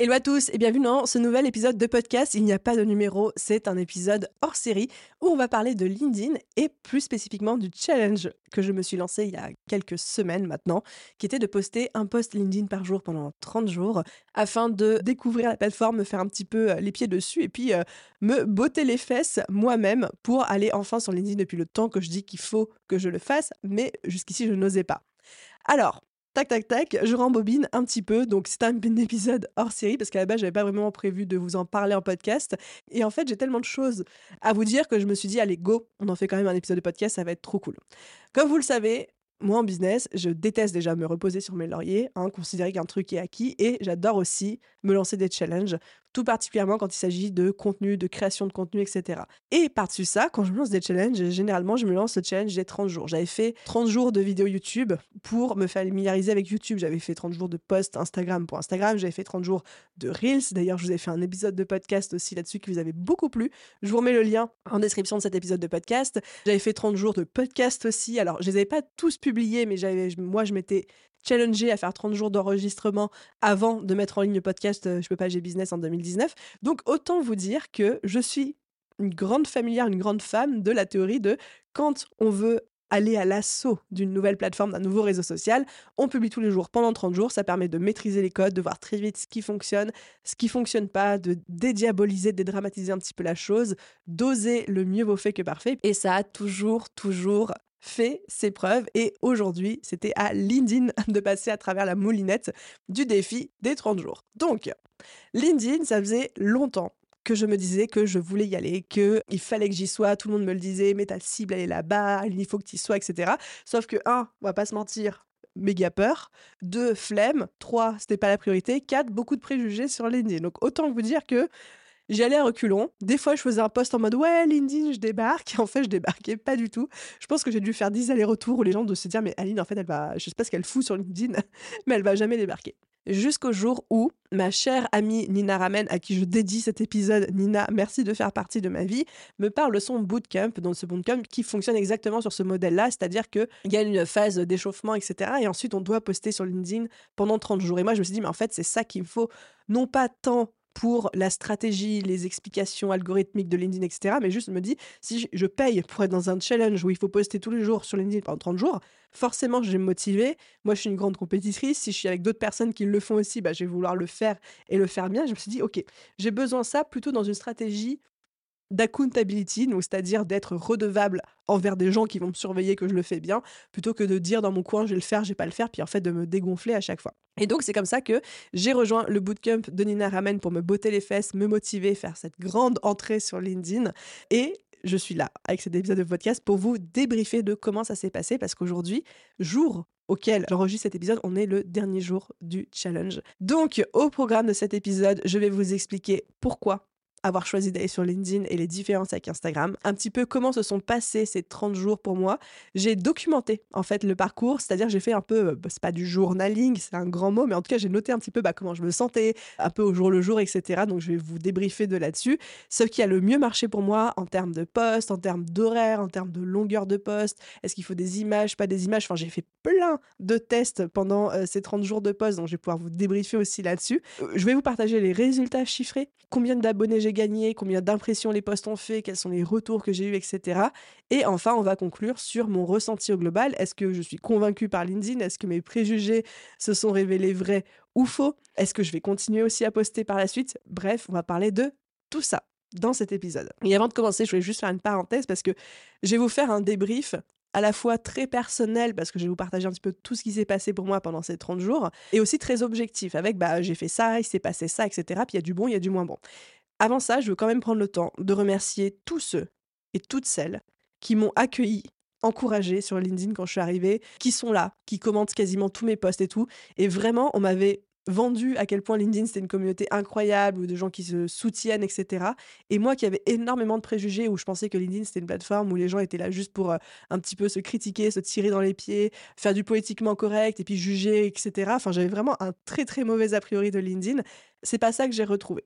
Hello à tous et bienvenue dans ce nouvel épisode de podcast. Il n'y a pas de numéro, c'est un épisode hors série où on va parler de LinkedIn et plus spécifiquement du challenge que je me suis lancé il y a quelques semaines maintenant, qui était de poster un post LinkedIn par jour pendant 30 jours afin de découvrir la plateforme, me faire un petit peu euh, les pieds dessus et puis euh, me botter les fesses moi-même pour aller enfin sur LinkedIn depuis le temps que je dis qu'il faut que je le fasse, mais jusqu'ici je n'osais pas. Alors, tac, tac, tac, je rembobine un petit peu. Donc, c'est un épisode hors série parce qu'à la base, j'avais pas vraiment prévu de vous en parler en podcast. Et en fait, j'ai tellement de choses à vous dire que je me suis dit, allez, go, on en fait quand même un épisode de podcast, ça va être trop cool. Comme vous le savez, moi en business, je déteste déjà me reposer sur mes lauriers, hein, considérer qu'un truc est acquis, et j'adore aussi me lancer des challenges tout particulièrement quand il s'agit de contenu, de création de contenu, etc. Et par-dessus ça, quand je me lance des challenges, généralement, je me lance le challenge des 30 jours. J'avais fait 30 jours de vidéos YouTube pour me familiariser avec YouTube. J'avais fait 30 jours de posts Instagram pour Instagram. J'avais fait 30 jours de Reels. D'ailleurs, je vous ai fait un épisode de podcast aussi là-dessus qui vous avait beaucoup plu. Je vous remets le lien en description de cet épisode de podcast. J'avais fait 30 jours de podcast aussi. Alors, je les avais pas tous publiés, mais j'avais, moi, je m'étais challenger à faire 30 jours d'enregistrement avant de mettre en ligne le podcast euh, Je peux pas, j'ai business en 2019. Donc autant vous dire que je suis une grande familière, une grande femme de la théorie de quand on veut aller à l'assaut d'une nouvelle plateforme, d'un nouveau réseau social, on publie tous les jours pendant 30 jours, ça permet de maîtriser les codes, de voir très vite ce qui fonctionne, ce qui fonctionne pas, de dédiaboliser, de dédramatiser un petit peu la chose, d'oser le mieux vaut fait que parfait. Et ça a toujours, toujours fait ses preuves et aujourd'hui, c'était à LinkedIn de passer à travers la moulinette du défi des 30 jours. Donc, LinkedIn, ça faisait longtemps que je me disais que je voulais y aller, que il fallait que j'y sois, tout le monde me le disait, mais ta cible elle est là-bas, il faut que tu y sois, etc. Sauf que, un, on va pas se mentir, méga peur. Deux, flemme. Trois, c'était pas la priorité. Quatre, beaucoup de préjugés sur LinkedIn. Donc autant vous dire que J'y allais à reculons. Des fois, je faisais un post en mode ouais, LinkedIn, je débarque. En fait, je débarquais pas du tout. Je pense que j'ai dû faire 10 allers-retours où les gens de se dire mais Aline, en fait, elle va, je sais pas ce qu'elle fout sur LinkedIn, mais elle va jamais débarquer. Jusqu'au jour où ma chère amie Nina Ramen, à qui je dédie cet épisode, Nina, merci de faire partie de ma vie, me parle de son bootcamp, donc ce bootcamp qui fonctionne exactement sur ce modèle-là, c'est-à-dire qu'il y a une phase d'échauffement, etc. Et ensuite, on doit poster sur LinkedIn pendant 30 jours. Et moi, je me suis dit, mais en fait, c'est ça qu'il me faut, non pas tant pour la stratégie, les explications algorithmiques de LinkedIn, etc. Mais juste me dit, si je paye pour être dans un challenge où il faut poster tous les jours sur LinkedIn pendant 30 jours, forcément, je vais me motiver. Moi, je suis une grande compétitrice. Si je suis avec d'autres personnes qui le font aussi, bah, je vais vouloir le faire et le faire bien. Je me suis dit, OK, j'ai besoin de ça plutôt dans une stratégie d'accountability, donc c'est-à-dire d'être redevable envers des gens qui vont me surveiller que je le fais bien, plutôt que de dire dans mon coin je vais le faire, je vais pas le faire, puis en fait de me dégonfler à chaque fois. Et donc c'est comme ça que j'ai rejoint le bootcamp de Nina Ramen pour me botter les fesses, me motiver, faire cette grande entrée sur LinkedIn. Et je suis là avec cet épisode de podcast pour vous débriefer de comment ça s'est passé, parce qu'aujourd'hui, jour auquel j'enregistre cet épisode, on est le dernier jour du challenge. Donc, au programme de cet épisode, je vais vous expliquer pourquoi avoir choisi d'aller sur LinkedIn et les différences avec Instagram, un petit peu comment se sont passés ces 30 jours pour moi. J'ai documenté en fait le parcours, c'est-à-dire j'ai fait un peu, bah, c'est pas du journaling, c'est un grand mot, mais en tout cas j'ai noté un petit peu bah, comment je me sentais, un peu au jour le jour, etc. Donc je vais vous débriefer de là-dessus. Ce qui a le mieux marché pour moi en termes de poste, en termes d'horaire, en termes de longueur de poste, est-ce qu'il faut des images, pas des images, enfin j'ai fait plein de tests pendant euh, ces 30 jours de poste, donc je vais pouvoir vous débriefer aussi là-dessus. Euh, je vais vous partager les résultats chiffrés, combien d'abonnés j'ai gagné, combien d'impressions les posts ont fait, quels sont les retours que j'ai eus, etc. Et enfin, on va conclure sur mon ressenti au global. Est-ce que je suis convaincue par LinkedIn? Est-ce que mes préjugés se sont révélés vrais ou faux? Est-ce que je vais continuer aussi à poster par la suite? Bref, on va parler de tout ça dans cet épisode. Et avant de commencer, je voulais juste faire une parenthèse parce que je vais vous faire un débrief à la fois très personnel parce que je vais vous partager un petit peu tout ce qui s'est passé pour moi pendant ces 30 jours et aussi très objectif avec bah j'ai fait ça, il s'est passé ça, etc. Puis il y a du bon, il y a du moins bon. Avant ça, je veux quand même prendre le temps de remercier tous ceux et toutes celles qui m'ont accueilli, encouragé sur LinkedIn quand je suis arrivée, qui sont là, qui commentent quasiment tous mes posts et tout. Et vraiment, on m'avait vendu à quel point LinkedIn c'était une communauté incroyable ou de gens qui se soutiennent, etc. Et moi qui avais énormément de préjugés où je pensais que LinkedIn c'était une plateforme où les gens étaient là juste pour euh, un petit peu se critiquer, se tirer dans les pieds, faire du politiquement correct et puis juger, etc. Enfin, j'avais vraiment un très très mauvais a priori de LinkedIn. C'est pas ça que j'ai retrouvé.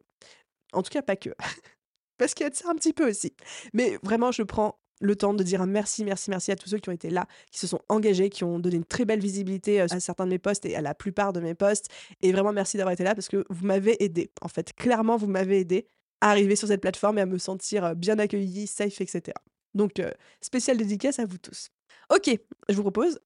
En tout cas, pas que. Parce qu'il y a de ça un petit peu aussi. Mais vraiment, je prends le temps de dire merci, merci, merci à tous ceux qui ont été là, qui se sont engagés, qui ont donné une très belle visibilité euh, à certains de mes posts et à la plupart de mes posts. Et vraiment, merci d'avoir été là parce que vous m'avez aidé. En fait, clairement, vous m'avez aidé à arriver sur cette plateforme et à me sentir euh, bien accueilli, safe, etc. Donc, euh, spécial dédicace à vous tous. Ok, je vous propose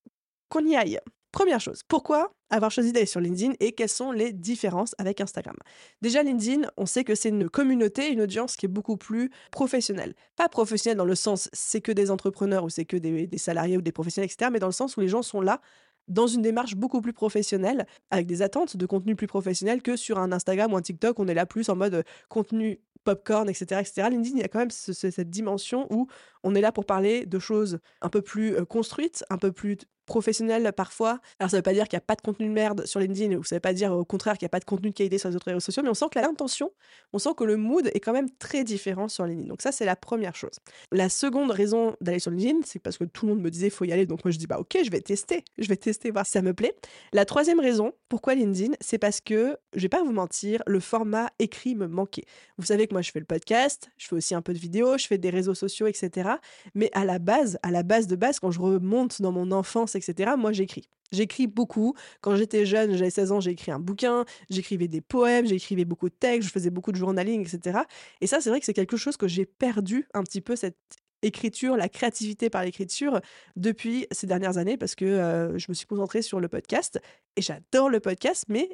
qu'on y aille. Première chose, pourquoi avoir choisi d'aller sur LinkedIn et quelles sont les différences avec Instagram Déjà, LinkedIn, on sait que c'est une communauté, une audience qui est beaucoup plus professionnelle. Pas professionnelle dans le sens c'est que des entrepreneurs ou c'est que des, salariés ou des professionnels, etc., mais dans le sens où les gens sont là dans une démarche beaucoup plus professionnelle, avec des attentes de contenu plus professionnel que sur un Instagram ou un TikTok, on est là plus en mode contenu popcorn, etc., etc. LinkedIn, il y a quand même cette dimension où on est là pour parler de choses un peu plus construites, un peu plus professionnel parfois. Alors ça veut pas dire qu'il n'y a pas de contenu de merde sur LinkedIn ou ça veut pas dire au contraire qu'il n'y a pas de contenu de qualité sur les autres réseaux sociaux, mais on sent que l'intention, on sent que le mood est quand même très différent sur LinkedIn. Donc ça c'est la première chose. La seconde raison d'aller sur LinkedIn, c'est parce que tout le monde me disait faut y aller, donc moi je dis bah ok je vais tester, je vais tester voir si ça me plaît. La troisième raison pourquoi LinkedIn, c'est parce que je vais pas vous mentir, le format écrit me manquait. Vous savez que moi je fais le podcast, je fais aussi un peu de vidéos, je fais des réseaux sociaux, etc. Mais à la base, à la base de base, quand je remonte dans mon enfance etc., moi j'écris. J'écris beaucoup. Quand j'étais jeune, j'avais 16 ans, j'ai écrit un bouquin, j'écrivais des poèmes, j'écrivais beaucoup de textes, je faisais beaucoup de journaling, etc. Et ça, c'est vrai que c'est quelque chose que j'ai perdu un petit peu, cette écriture, la créativité par l'écriture, depuis ces dernières années, parce que euh, je me suis concentrée sur le podcast. Et j'adore le podcast, mais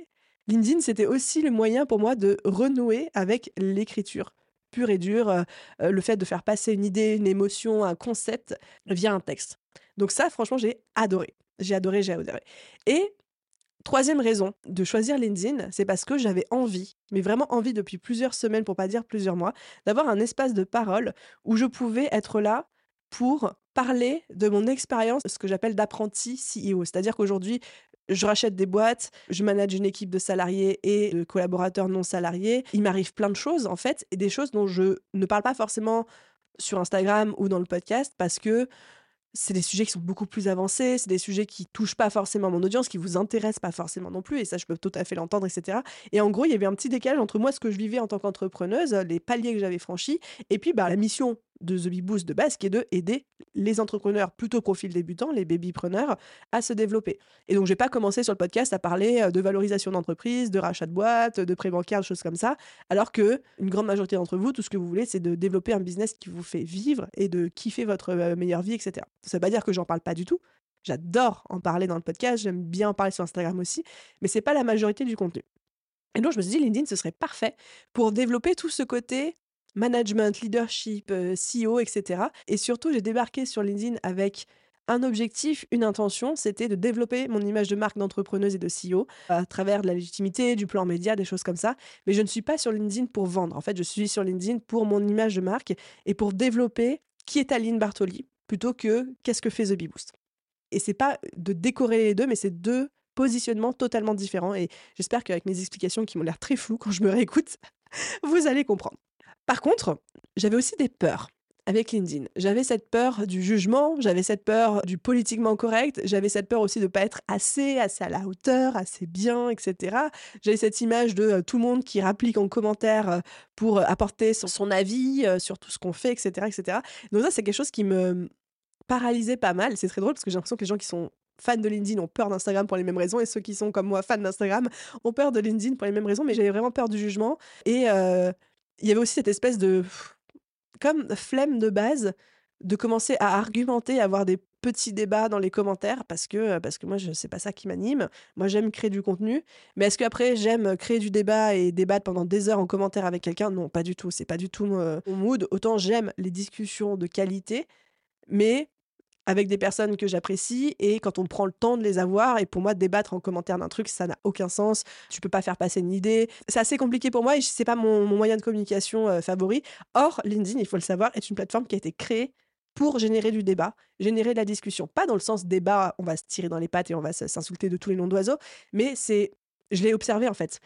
LinkedIn, c'était aussi le moyen pour moi de renouer avec l'écriture pure et dure, euh, euh, le fait de faire passer une idée, une émotion, un concept via un texte. Donc ça, franchement, j'ai adoré. J'ai adoré, j'ai adoré. Et troisième raison de choisir LinkedIn, c'est parce que j'avais envie, mais vraiment envie depuis plusieurs semaines, pour pas dire plusieurs mois, d'avoir un espace de parole où je pouvais être là pour parler de mon expérience, ce que j'appelle d'apprenti CEO. C'est-à-dire qu'aujourd'hui, je rachète des boîtes, je manage une équipe de salariés et de collaborateurs non salariés. Il m'arrive plein de choses, en fait, et des choses dont je ne parle pas forcément sur Instagram ou dans le podcast parce que c'est des sujets qui sont beaucoup plus avancés, c'est des sujets qui touchent pas forcément mon audience, qui vous intéressent pas forcément non plus, et ça je peux tout à fait l'entendre, etc. Et en gros, il y avait un petit décalage entre moi, ce que je vivais en tant qu'entrepreneuse, les paliers que j'avais franchis, et puis bah, la mission de The Bee Boost de base, qui est de aider les entrepreneurs plutôt profil débutant, les babypreneurs, à se développer. Et donc, j'ai pas commencé sur le podcast à parler euh, de valorisation d'entreprise, de rachat de boîte, de prêt bancaire, de choses comme ça, alors que une grande majorité d'entre vous, tout ce que vous voulez, c'est de développer un business qui vous fait vivre et de kiffer votre euh, meilleure vie, etc. Ça veut pas dire que j'en parle pas du tout. J'adore en parler dans le podcast, j'aime bien en parler sur Instagram aussi, mais c'est pas la majorité du contenu. Et donc, je me suis dit, LinkedIn, ce serait parfait pour développer tout ce côté management, leadership, CEO, etc. Et surtout, j'ai débarqué sur LinkedIn avec un objectif, une intention, c'était de développer mon image de marque d'entrepreneuse et de CEO à travers de la légitimité, du plan média, des choses comme ça. Mais je ne suis pas sur LinkedIn pour vendre. En fait, je suis sur LinkedIn pour mon image de marque et pour développer qui est Aline Bartoli plutôt que qu'est-ce que fait The Bee Boost. Et c'est pas de décorer les deux, mais c'est deux positionnements totalement différents. Et j'espère qu'avec mes explications qui m'ont l'air très floues quand je me réécoute, vous allez comprendre. Par contre, j'avais aussi des peurs avec LinkedIn. J'avais cette peur du jugement, j'avais cette peur du politiquement correct, j'avais cette peur aussi de ne pas être assez, assez à la hauteur, assez bien, etc. J'avais cette image de tout le monde qui rapplique en commentaire pour apporter son, avis sur tout ce qu'on fait, etc., etc. Donc ça, c'est quelque chose qui me paralysait pas mal. C'est très drôle parce que j'ai l'impression que les gens qui sont fans de LinkedIn ont peur d'Instagram pour les mêmes raisons et ceux qui sont comme moi fans d'Instagram ont peur de LinkedIn pour les mêmes raisons, mais j'avais vraiment peur du jugement et il y avait aussi cette espèce de comme flemme de base de commencer à argumenter, à avoir des petits débats dans les commentaires parce que parce que moi je sais pas ça qui m'anime. Moi j'aime créer du contenu, mais est-ce que après j'aime créer du débat et débattre pendant des heures en commentaire avec quelqu'un? Non, pas du tout, c'est pas du tout mon mood. Autant j'aime les discussions de qualité, mais avec des personnes que j'apprécie et quand on prend le temps de les avoir et pour moi débattre en commentaire d'un truc ça n'a aucun sens. Tu peux pas faire passer une idée. C'est assez compliqué pour moi et c'est pas mon, moyen de communication euh, favori. Or LinkedIn il faut le savoir est une plateforme qui a été créée pour générer du débat générer de la discussion. Pas dans le sens débat on va se tirer dans les pattes et on va s'insulter de tous les noms d'oiseaux mais c'est je l'ai observé en fait.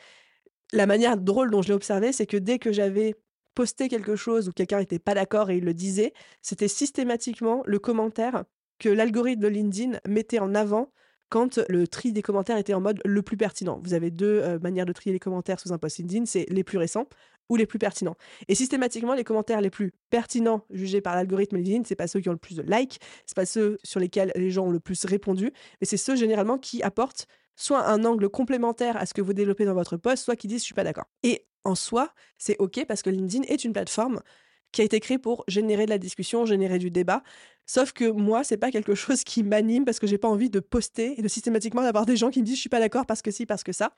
La manière drôle dont je l'ai observé, c'est que dès que j'avais posté quelque chose où quelqu'un n'était pas d'accord et il le disait, c'était systématiquement le commentaire que l'algorithme de LinkedIn mettait en avant quand le tri des commentaires était en mode le plus pertinent. Vous avez deux euh, manières de trier les commentaires sous un post LinkedIn, c'est les plus récents ou les plus pertinents. Et systématiquement, les commentaires les plus pertinents jugés par l'algorithme LinkedIn, c'est pas ceux qui ont le plus de likes, c'est pas ceux sur lesquels les gens ont le plus répondu, mais c'est ceux généralement qui apportent soit un angle complémentaire à ce que vous développez dans votre post, soit qui disent je suis pas d'accord. Et en soi, c'est OK parce que LinkedIn est une plateforme qui a été créée pour générer de la discussion, générer du débat. Sauf que moi, c'est pas quelque chose qui m'anime parce que j'ai pas envie de poster et de systématiquement d'avoir des gens qui me disent je suis pas d'accord parce que si, parce que ça.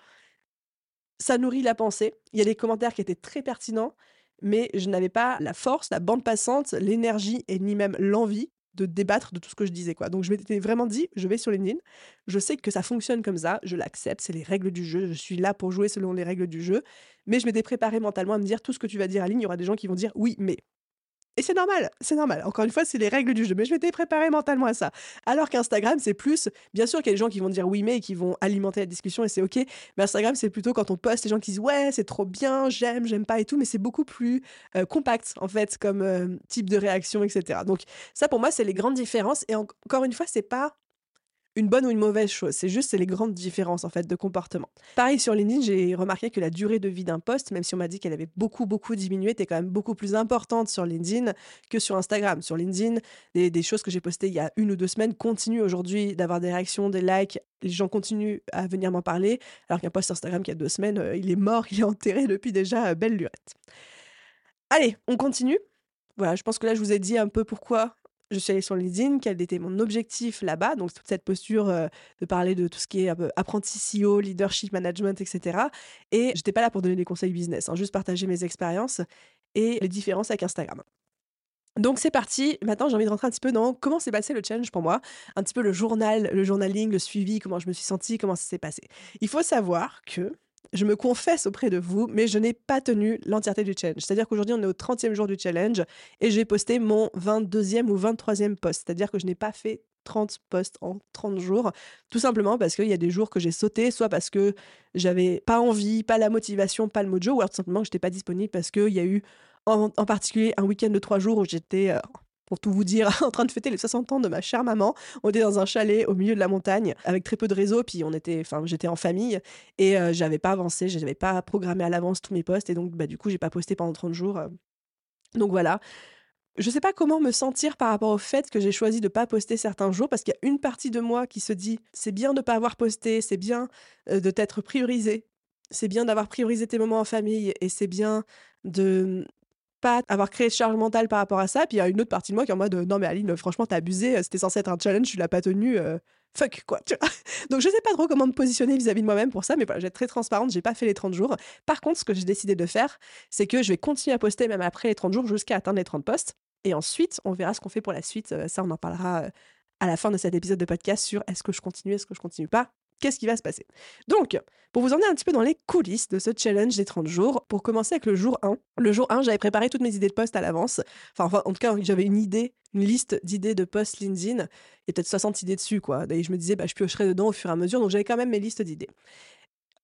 Ça nourrit la pensée. Il y a des commentaires qui étaient très pertinents, mais je n'avais pas la force, la bande passante, l'énergie et ni même l'envie de débattre de tout ce que je disais quoi. Donc je m'étais vraiment dit, je vais sur LinkedIn, je sais que ça fonctionne comme ça, je l'accepte, c'est les règles du jeu, je suis là pour jouer selon les règles du jeu, mais je m'étais préparé mentalement à me dire tout ce que tu vas dire à ligne, il y aura des gens qui vont dire oui, mais et c'est normal, c'est normal. Encore une fois, c'est les règles du jeu. Mais je m'étais préparé mentalement à ça. Alors qu'Instagram, c'est plus, bien sûr qu'il y a des gens qui vont dire oui, mais qui vont alimenter la discussion et c'est ok. Mais Instagram, c'est plutôt quand on poste, les gens qui disent ouais, c'est trop bien, j'aime, j'aime pas et tout. Mais c'est beaucoup plus euh, compact, en fait, comme euh, type de réaction, etc. Donc, ça, pour moi, c'est les grandes différences. Et encore une fois, c'est pas une bonne ou une mauvaise chose. C'est juste c'est les grandes différences en fait de comportement. Pareil sur LinkedIn, j'ai remarqué que la durée de vie d'un post, même si on m'a dit qu'elle avait beaucoup beaucoup diminué, était quand même beaucoup plus importante sur LinkedIn que sur Instagram. Sur LinkedIn, des, choses que j'ai postées il y a une ou deux semaines continuent aujourd'hui d'avoir des réactions, des likes. Les gens continuent à venir m'en parler, alors qu'un post Instagram qui a deux semaines, euh, il est mort, il est enterré depuis déjà euh, belle lurette. Allez, on continue. Voilà, je pense que là, je vous ai dit un peu pourquoi je suis allée sur LinkedIn, quel était mon objectif là-bas. Donc, toute cette posture euh, de parler de tout ce qui est apprenti CEO, leadership, management, etc. Et je n'étais pas là pour donner des conseils business, hein, juste partager mes expériences et les différences avec Instagram. Donc c'est parti. Maintenant, j'ai envie de rentrer un petit peu dans comment s'est passé le challenge pour moi, un petit peu le journal, le journaling, le suivi, comment je me suis sentie, comment ça s'est passé. Il faut savoir que je me confesse auprès de vous, mais je n'ai pas tenu l'entièreté du challenge. C'est-à-dire qu'aujourd'hui, on est au 30e jour du challenge et j'ai posté mon 22e ou 23e post. C'est-à-dire que je n'ai pas fait 30 posts en 30 jours, tout simplement parce qu'il y a des jours que j'ai sauté, soit parce que j'avais pas envie, pas la motivation, pas le mojo, ou alors tout simplement que je n'étais pas disponible parce qu'il y a eu en, particulier un week-end de 3 jours où j'étais euh, pour tout vous dire, en train de fêter les 60 ans de ma chère maman. On était dans un chalet au milieu de la montagne avec très peu de réseau, puis on était, enfin, j'étais en famille et euh, j'avais pas avancé, j'avais pas programmé à l'avance tous mes posts et donc bah, du coup, j'ai pas posté pendant 30 jours. Euh. Donc voilà. Je sais pas comment me sentir par rapport au fait que j'ai choisi de pas poster certains jours parce qu'il y a une partie de moi qui se dit c'est bien de pas avoir posté, c'est bien euh, de t'être priorisé, c'est bien d'avoir priorisé tes moments en famille et c'est bien de pas avoir créé de charge mentale par rapport à ça. Puis il y a une autre partie de moi qui est en mode non mais Aline, franchement t'as abusé, euh, c'était censé être un challenge, tu l'as pas tenu. Euh, fuck quoi. Donc je sais pas trop comment me positionner vis-à-vis de moi-même pour ça, mais voilà, j'ai très transparente, j'ai pas fait les 30 jours. Par contre, ce que j'ai décidé de faire, c'est que je vais continuer à poster même après les 30 jours jusqu'à atteindre les 30 posts. Et ensuite, on verra ce qu'on fait pour la suite. Euh, ça, on en parlera à la fin de cet épisode de podcast sur est-ce que je continue, est-ce que je continue pas qu'est-ce qui va se passer. Donc, pour vous emmener un petit peu dans les coulisses de ce challenge des 30 jours, pour commencer avec le jour 1. Le jour 1, j'avais préparé toutes mes idées de post à l'avance. Enfin, en tout cas, j'avais une idée, une liste d'idées de posts LinkedIn. Il y a peut-être 60 idées dessus, quoi. Et je me disais, bah, je piocherai dedans au fur et à mesure. Donc, j'avais quand même mes listes d'idées.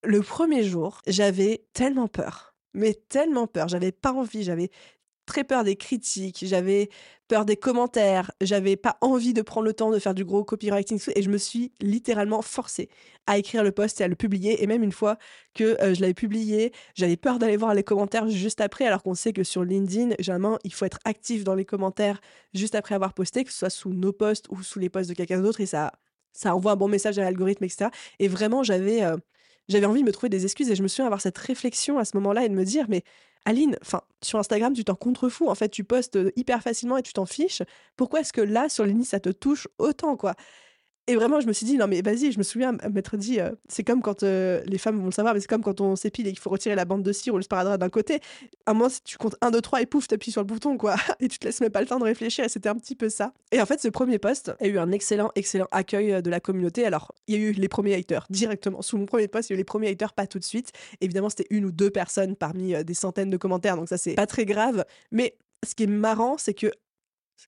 Le premier jour, j'avais tellement peur. Mais tellement peur. J'avais pas envie. J'avais très peur des critiques, j'avais peur des commentaires, j'avais pas envie de prendre le temps de faire du gros copywriting et je me suis littéralement forcée à écrire le post et à le publier et même une fois que euh, je l'avais publié, j'avais peur d'aller voir les commentaires juste après alors qu'on sait que sur LinkedIn, généralement, il faut être actif dans les commentaires juste après avoir posté, que ce soit sous nos posts ou sous les posts de quelqu'un d'autre et ça ça envoie un bon message à l'algorithme, etc. Et vraiment, j'avais euh, j'avais envie de me trouver des excuses et je me souviens avoir cette réflexion à ce moment-là et de me dire mais Aline, enfin, sur Instagram, tu t'en contrefous. En fait, tu postes hyper facilement et tu t'en fiches. Pourquoi est-ce que là, sur LinkedIn, ça te touche autant, quoi? Et vraiment, je me suis dit, non, mais vas-y, je me souviens m'être dit, euh, c'est comme quand euh, les femmes vont le savoir, mais c'est comme quand on s'épile et qu'il faut retirer la bande de cire ou le sparadrap d'un côté. À un moment, si tu comptes 1, 2, 3 et pouf, t'appuies sur le bouton, quoi. Et tu te laisses même pas le temps de réfléchir. Et c'était un petit peu ça. Et en fait, ce premier post a eu un excellent, excellent accueil euh, de la communauté. Alors, il y a eu les premiers haters directement. Sous mon premier post, il y a eu les premiers haters, pas tout de suite. Évidemment, c'était une ou deux personnes parmi des centaines de commentaires. Donc, ça, c'est pas très grave. Mais ce qui est marrant, c'est que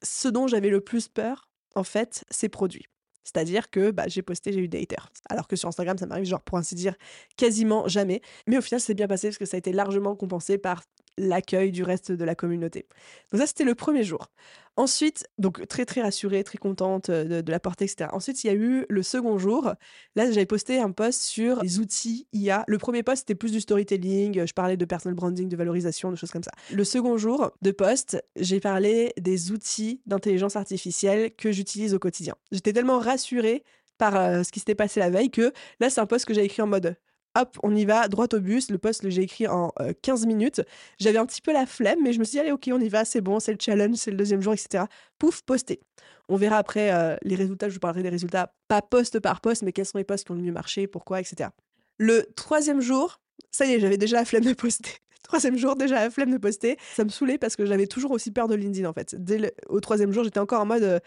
ce dont j'avais le plus peur, en fait, c'est produit. C'est-à-dire que bah, j'ai posté, j'ai eu des haters. Alors que sur Instagram, ça m'arrive, genre, pour ainsi dire, quasiment jamais. Mais au final, c'est bien passé parce que ça a été largement compensé par l'accueil du reste de la communauté. Donc ça, c'était le premier jour. Ensuite, donc très très rassurée, très contente de, de la portée, etc. Ensuite, il y a eu le second jour. Là, j'avais posté un post sur les outils IA. Le premier post, c'était plus du storytelling. Je parlais de personal branding, de valorisation, de choses comme ça. Le second jour de post, j'ai parlé des outils d'intelligence artificielle que j'utilise au quotidien. J'étais tellement rassurée par ce qui s'était passé la veille que là, c'est un post que j'ai écrit en mode hop, on y va, droit au bus. Le post, j'ai écrit en 15 euh, minutes. J'avais un petit peu la flemme, mais je me suis dit, allez, ok, on y va, c'est bon, c'est le challenge, c'est le deuxième jour, etc. Pouf, posté. On verra après euh, les résultats, je vous parlerai des résultats, pas poste par poste, mais quels sont les posts qui ont le mieux marché, pourquoi, etc. Le troisième jour, ça y est, j'avais déjà la flemme de poster. Troisième jour, déjà la flemme de poster. Ça me saoulait parce que j'avais toujours aussi peur de LinkedIn en fait. Dès au troisième jour, j'étais encore en mode euh,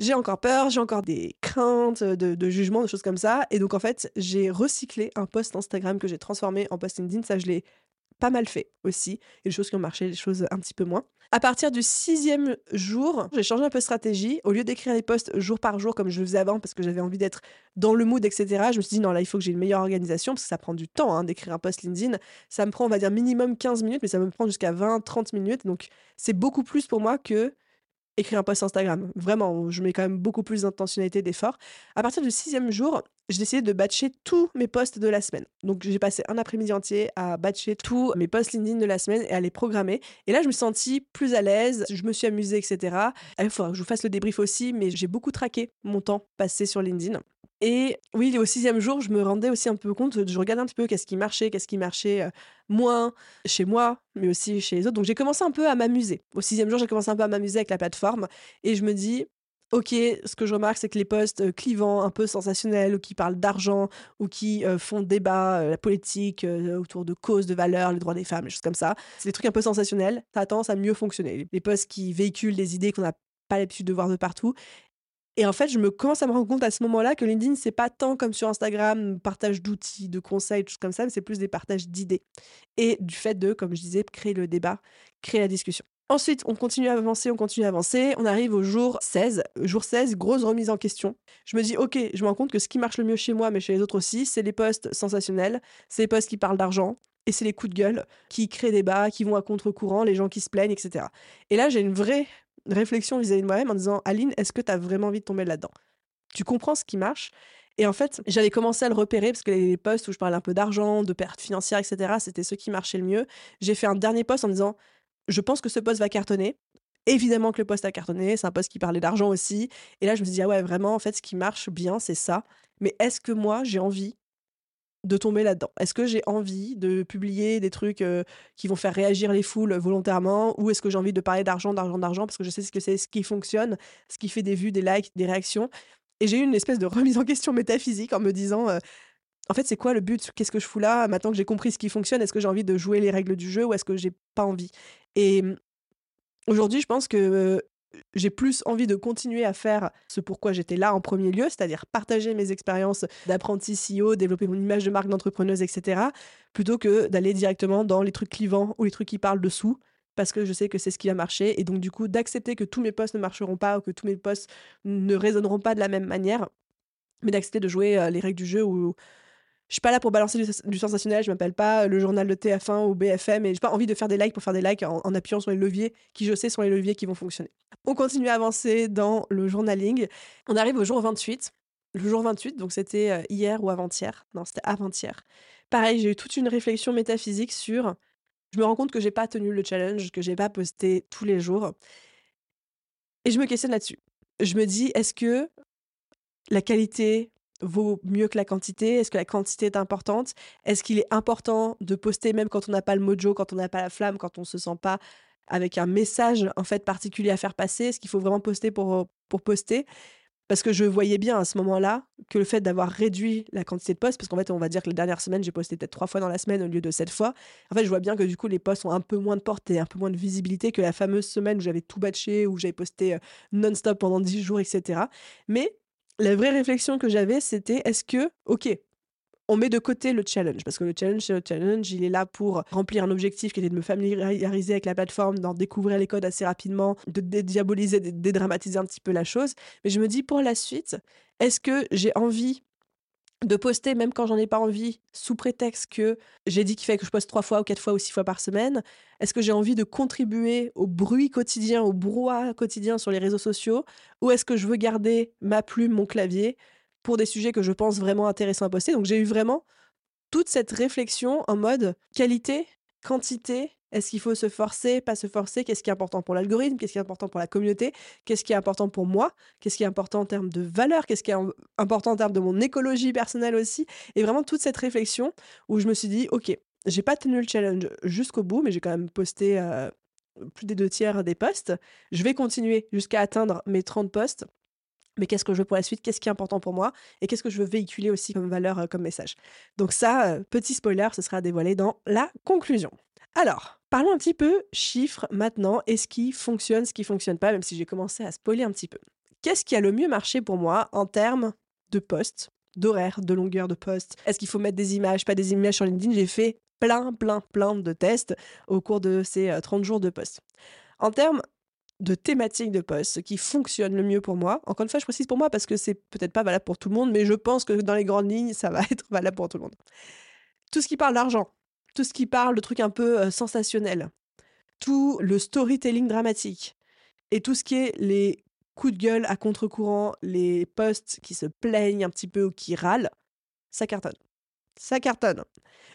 j'ai encore peur, j'ai encore des craintes de, de jugement, des choses comme ça. Et donc, en fait, j'ai recyclé un post Instagram que j'ai transformé en post LinkedIn. Ça, je l'ai pas mal fait aussi. Et des choses qui ont marché, des choses un petit peu moins. À partir du sixième jour, j'ai changé un peu de stratégie. Au lieu d'écrire les posts jour par jour comme je le faisais avant parce que j'avais envie d'être dans le mood, etc., je me suis dit non, là, il faut que j'ai une meilleure organisation parce que ça prend du temps hein, d'écrire un post LinkedIn. Ça me prend, on va dire, minimum 15 minutes, mais ça me prend jusqu'à 20-30 minutes. Donc, c'est beaucoup plus pour moi que écrire un post Instagram. Vraiment, je mets quand même beaucoup plus d'intentionnalité, d'effort. À partir du sixième jour, j'ai décidé de batcher tous mes posts de la semaine. Donc j'ai passé un après-midi entier à batcher tous mes posts LinkedIn de la semaine et à les programmer. Et là, je me suis sentie plus à l'aise, je me suis amusée, etc. Il faudra que je vous fasse le débrief aussi, mais j'ai beaucoup traqué mon temps passé sur LinkedIn. Et oui, au sixième jour, je me rendais aussi un peu compte, je regardais un petit peu qu'est-ce qui marchait, qu'est-ce qui marchait euh, moins chez moi, mais aussi chez les autres. Donc j'ai commencé un peu à m'amuser. Au sixième jour, j'ai commencé un peu à m'amuser avec la plateforme. Et je me dis, ok, ce que je remarque, c'est que les posts euh, clivants, un peu sensationnels, ou qui parlent d'argent, ou qui euh, font débat, la politique, autour de causes, de valeurs, les droits des femmes, des choses comme ça, c'est des trucs un peu sensationnels, ça a tendance à mieux fonctionner. Les posts qui véhiculent des idées qu'on n'a pas l'habitude de voir de partout, et en fait, je me commence à me rendre compte à ce moment-là que LinkedIn, c'est pas tant comme sur Instagram, partage d'outils, de conseils, tout comme ça, mais c'est plus des partages d'idées. Et du fait de, comme je disais, créer le débat, créer la discussion. Ensuite, on continue à avancer, on continue à avancer. On arrive au jour 16. Jour 16, grosse remise en question. Je me dis, OK, je me rends compte que ce qui marche le mieux chez moi, mais chez les autres aussi, c'est les posts sensationnels, c'est les posts qui parlent d'argent, et c'est les coups de gueule qui créent débat, qui vont à contre-courant, les gens qui se plaignent, etc. Et là, j'ai une vraie réflexion vis-à-vis de moi-même en disant Aline, est-ce que tu as vraiment envie de tomber là-dedans? Tu comprends ce qui marche et en fait, j'avais commencé à le repérer parce que les posts où je parlais un peu d'argent, de pertes financières, etc., c'était ceux qui marchaient le mieux. J'ai fait un dernier post en disant Je pense que ce post va cartonner. Évidemment que le post a cartonné, c'est un post qui parlait d'argent aussi. Et là, je me suis dit, ah ouais, vraiment, en fait, ce qui marche bien, c'est ça. Mais est-ce que moi, j'ai envie de tomber là-dedans? Est-ce que j'ai envie de publier des trucs euh, qui vont faire réagir les foules volontairement? Ou est-ce que j'ai envie de parler d'argent, d'argent, d'argent? Parce que je sais ce que c'est ce qui fonctionne, ce qui fait des vues, des likes, des réactions. Et j'ai eu une espèce de remise en question métaphysique en me disant euh, en fait, c'est quoi le but? Qu'est-ce que je fous là? Maintenant que j'ai compris ce qui fonctionne, est-ce que j'ai envie de jouer les règles du jeu ou est-ce que j'ai pas envie? Et mmh, aujourd'hui, je pense que j'ai plus envie de continuer à faire ce pourquoi j'étais là en premier lieu, c'est-à-dire partager mes expériences d'apprenti CEO, développer mon image de marque d'entrepreneuse, etc., plutôt que d'aller directement dans les trucs clivants ou les trucs qui parlent de sous, parce que je sais que c'est ce qui va marcher. Et donc, du coup, d'accepter que tous mes posts ne marcheront pas ou que tous mes posts ne résonneront pas de la même manière, mais d'accepter de jouer les règles du jeu où je suis pas là pour balancer du, sensationnel, je m'appelle pas le journal de TF1 ou BFM et j'ai pas envie de faire des likes pour faire des likes en, appuyant sur les leviers qui, je sais, sont les leviers qui vont fonctionner. On continue à avancer dans le journaling. On arrive au jour 28. Le jour 28, donc c'était euh, hier ou avant-hier. Non, c'était avant-hier. Pareil, j'ai eu toute une réflexion métaphysique sur. Je me rends compte que j'ai pas tenu le challenge, que j'ai pas posté tous les jours. Et je me questionne là-dessus. Je me dis, est-ce que la qualité vaut mieux que la quantité? Est-ce que la quantité est importante? Est-ce qu'il est important de poster même quand on n'a pas le mojo, quand on n'a pas la flamme, quand on se sent pas avec un message en fait particulier à faire passer? Est-ce qu'il faut vraiment poster pour, pour poster? Parce que je voyais bien à ce moment-là que le fait d'avoir réduit la quantité de posts, parce qu'en fait, on va dire que les dernières semaines, j'ai posté peut-être trois fois dans la semaine au lieu de sept fois. En fait, je vois bien que du coup, les posts ont un peu moins de portée, un peu moins de visibilité que la fameuse semaine où j'avais tout batché, où j'avais posté euh, non-stop pendant dix jours, etc. Mais la vraie réflexion que j'avais, c'était est-ce que, ok, on met de côté le challenge, parce que le challenge, c'est le challenge, il est là pour remplir un objectif qui était de me familiariser avec la plateforme, d'en découvrir les codes assez rapidement, de dédiaboliser, de dédramatiser un petit peu la chose. Mais je me dis, pour la suite, est-ce que j'ai envie de poster même quand j'en ai pas envie, sous prétexte que j'ai dit qu'il fallait que je poste trois fois ou quatre fois ou six fois par semaine Est-ce que j'ai envie de contribuer au bruit quotidien, au brouhaha quotidien sur les réseaux sociaux Ou est-ce que je veux garder ma plume, mon clavier pour des sujets que je pense vraiment intéressants à poster? Donc j'ai eu vraiment toute cette réflexion en mode qualité, quantité, est-ce qu'il faut se forcer, pas se forcer? Qu'est-ce qui est important pour l'algorithme? Qu'est-ce qui est important pour la communauté? Qu'est-ce qui est important pour moi? Qu'est-ce qui est important en termes de valeur? Qu'est-ce qui est important en termes de mon écologie personnelle aussi? Et vraiment toute cette réflexion où je me suis dit, ok, j'ai pas tenu le challenge jusqu'au bout, mais j'ai quand même posté euh, plus des deux tiers des posts. Je vais continuer jusqu'à atteindre mes 30 posts. Mais qu'est-ce que je veux pour la suite? Qu'est-ce qui est important pour moi? Et qu'est-ce que je veux véhiculer aussi comme valeur, euh, comme message? Donc ça, euh, petit spoiler, ce sera dévoilé dans la conclusion. Alors, parlons un petit peu chiffres maintenant et ce qui fonctionne, ce qui fonctionne pas, même si j'ai commencé à spoiler un petit peu. Qu'est-ce qui a le mieux marché pour moi en termes de posts, d'horaire, de longueur de posts? Est-ce qu'il faut mettre des images, pas des images sur LinkedIn? J'ai fait plein, plein, plein de tests au cours de ces 30 euh, jours de posts. En termes de thématiques de posts, ce qui fonctionne le mieux pour moi. Encore une fois, je précise pour moi parce que c'est peut-être pas valable pour tout le monde, mais je pense que dans les grandes lignes, ça va être valable pour tout le monde. Tout ce qui parle d'argent, tout ce qui parle de trucs un peu sensationnels, tout le storytelling dramatique et tout ce qui est les coups de gueule à contre-courant, les posts qui se plaignent un petit peu ou qui râlent, ça cartonne. Ça cartonne.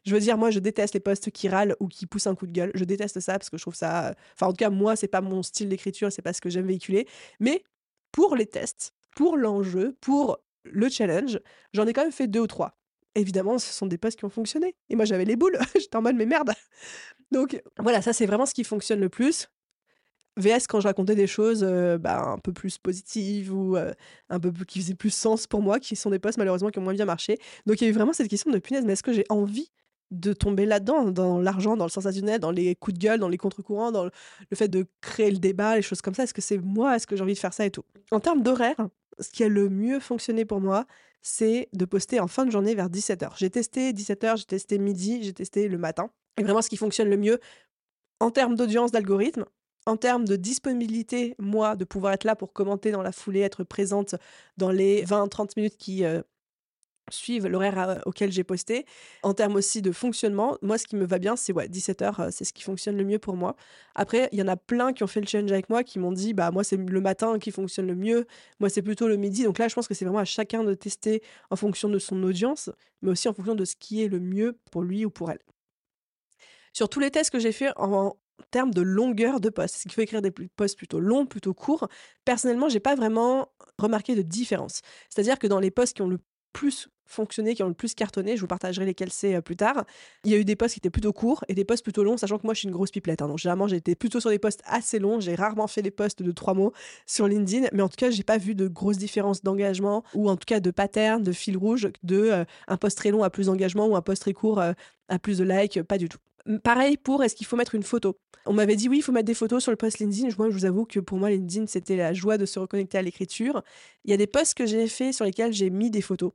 Je veux dire, moi, je déteste les posts qui râlent ou qui poussent un coup de gueule. Je déteste ça parce que je trouve ça. Enfin, en tout cas, moi, c'est pas mon style d'écriture, c'est pas ce que j'aime véhiculer. Mais pour les tests, pour l'enjeu, pour le challenge, j'en ai quand même fait deux ou trois évidemment, ce sont des posts qui ont fonctionné. Et moi, j'avais les boules. J'étais en mode, mais merde. Donc, voilà, ça, c'est vraiment ce qui fonctionne le plus. VS, quand je racontais des choses euh, bah, un peu plus positives ou euh, un peu plus, qui faisaient plus sens pour moi, qui sont des posts malheureusement qui ont moins bien marché. Donc, il y a eu vraiment cette question de punaise, mais est-ce que j'ai envie de tomber là-dedans, dans l'argent, dans le sensationnel, dans les coups de gueule, dans les contre-courants, dans le, fait de créer le débat, les choses comme ça? Est-ce que c'est moi? Est-ce que j'ai envie de faire ça et tout? En termes d'horaire, ce qui a le mieux fonctionné pour moi, c'est de poster en fin de journée vers 17h. J'ai testé 17h, j'ai testé midi, j'ai testé le matin. Et vraiment, ce qui fonctionne le mieux en termes d'audience, d'algorithme, en termes de disponibilité, moi, de pouvoir être là pour commenter dans la foulée, être présente dans les 20-30 minutes qui euh, suivent l'horaire auquel j'ai posté. En termes aussi de fonctionnement, moi, ce qui me va bien, c'est ouais, 17h, c'est ce qui fonctionne le mieux pour moi. Après, il y en a plein qui ont fait le challenge avec moi, qui m'ont dit, bah moi, c'est le matin qui fonctionne le mieux, moi, c'est plutôt le midi. Donc là, je pense que c'est vraiment à chacun de tester en fonction de son audience, mais aussi en fonction de ce qui est le mieux pour lui ou pour elle. Sur tous les tests que j'ai fait en, termes de longueur de poste, est-ce qu'il faut écrire des posts plutôt longs, plutôt courts Personnellement, j'ai pas vraiment remarqué de différence. C'est-à-dire que dans les posts qui ont le plus fonctionné, qui ont le plus cartonné. Je vous partagerai lesquels c'est euh, plus tard. Il y a eu des posts qui étaient plutôt courts et des posts plutôt longs, sachant que moi je suis une grosse pipelette. Hein. donc généralement j'ai été plutôt sur des posts assez longs. J'ai rarement fait des posts de trois mots sur LinkedIn, mais en tout cas j'ai pas vu de grosses différences d'engagement ou en tout cas de pattern, de fil rouge, de euh, un post très long à plus d'engagement ou un post très court euh, à plus de likes, pas du tout. Pareil pour est-ce qu'il faut mettre une photo? On m'avait dit oui, il faut mettre des photos sur le post LinkedIn. Moi, je vous avoue que pour moi, LinkedIn, c'était la joie de se reconnecter à l'écriture. Il y a des posts que j'ai fait sur lesquels j'ai mis des photos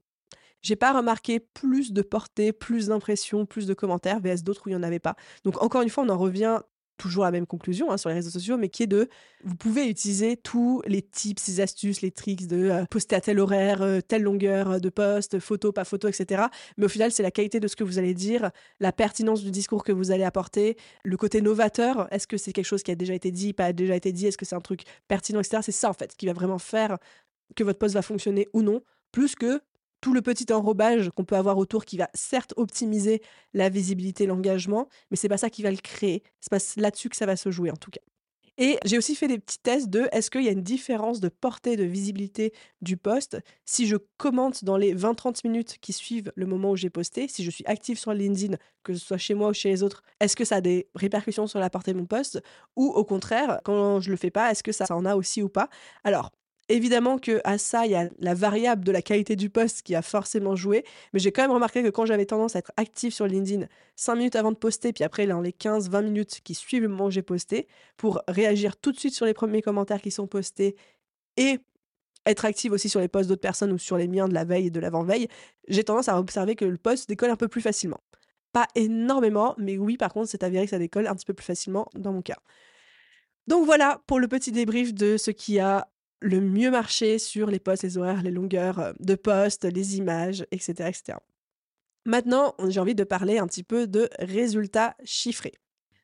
j'ai pas remarqué plus de portée, plus d'impressions, plus de commentaires, VS d'autres où il n'y en avait pas. Donc encore une fois, on en revient toujours à la même conclusion hein, sur les réseaux sociaux, mais qui est de, vous pouvez utiliser tous les tips, les astuces, les tricks de euh, poster à tel horaire, euh, telle longueur euh, de poste, photo, pas photo, etc. Mais au final, c'est la qualité de ce que vous allez dire, la pertinence du discours que vous allez apporter, le côté novateur. Est-ce que c'est quelque chose qui a déjà été dit, pas déjà été dit, est-ce que c'est un truc pertinent, etc. C'est ça en fait qui va vraiment faire que votre poste va fonctionner ou non, plus que tout le petit enrobage qu'on peut avoir autour qui va certes optimiser la visibilité, l'engagement, mais c'est pas ça qui va le créer. C'est pas là-dessus que ça va se jouer en tout cas. Et j'ai aussi fait des petits tests de est-ce qu'il y a une différence de portée, de visibilité du post si je commente dans les 20-30 minutes qui suivent le moment où j'ai posté, si je suis active sur LinkedIn, que ce soit chez moi ou chez les autres, est-ce que ça a des répercussions sur la portée de mon post Ou au contraire, quand je le fais pas, est-ce que ça, ça en a aussi ou pas? Alors, Évidemment que à ça, il y a la variable de la qualité du post qui a forcément joué, mais j'ai quand même remarqué que quand j'avais tendance à être active sur LinkedIn 5 minutes avant de poster, puis après les 15-20 minutes qui suivent le moment où j'ai posté, pour réagir tout de suite sur les premiers commentaires qui sont postés et être active aussi sur les posts d'autres personnes ou sur les miens de la veille et de l'avant-veille, j'ai tendance à observer que le post décolle un peu plus facilement. Pas énormément, mais oui, par contre, c'est avéré que ça décolle un petit peu plus facilement dans mon cas. Donc voilà pour le petit débrief de ce qui a le mieux marché sur les posts, les horaires, les longueurs euh, de posts, les images, etc. etc. Maintenant, j'ai envie de parler un petit peu de résultats chiffrés.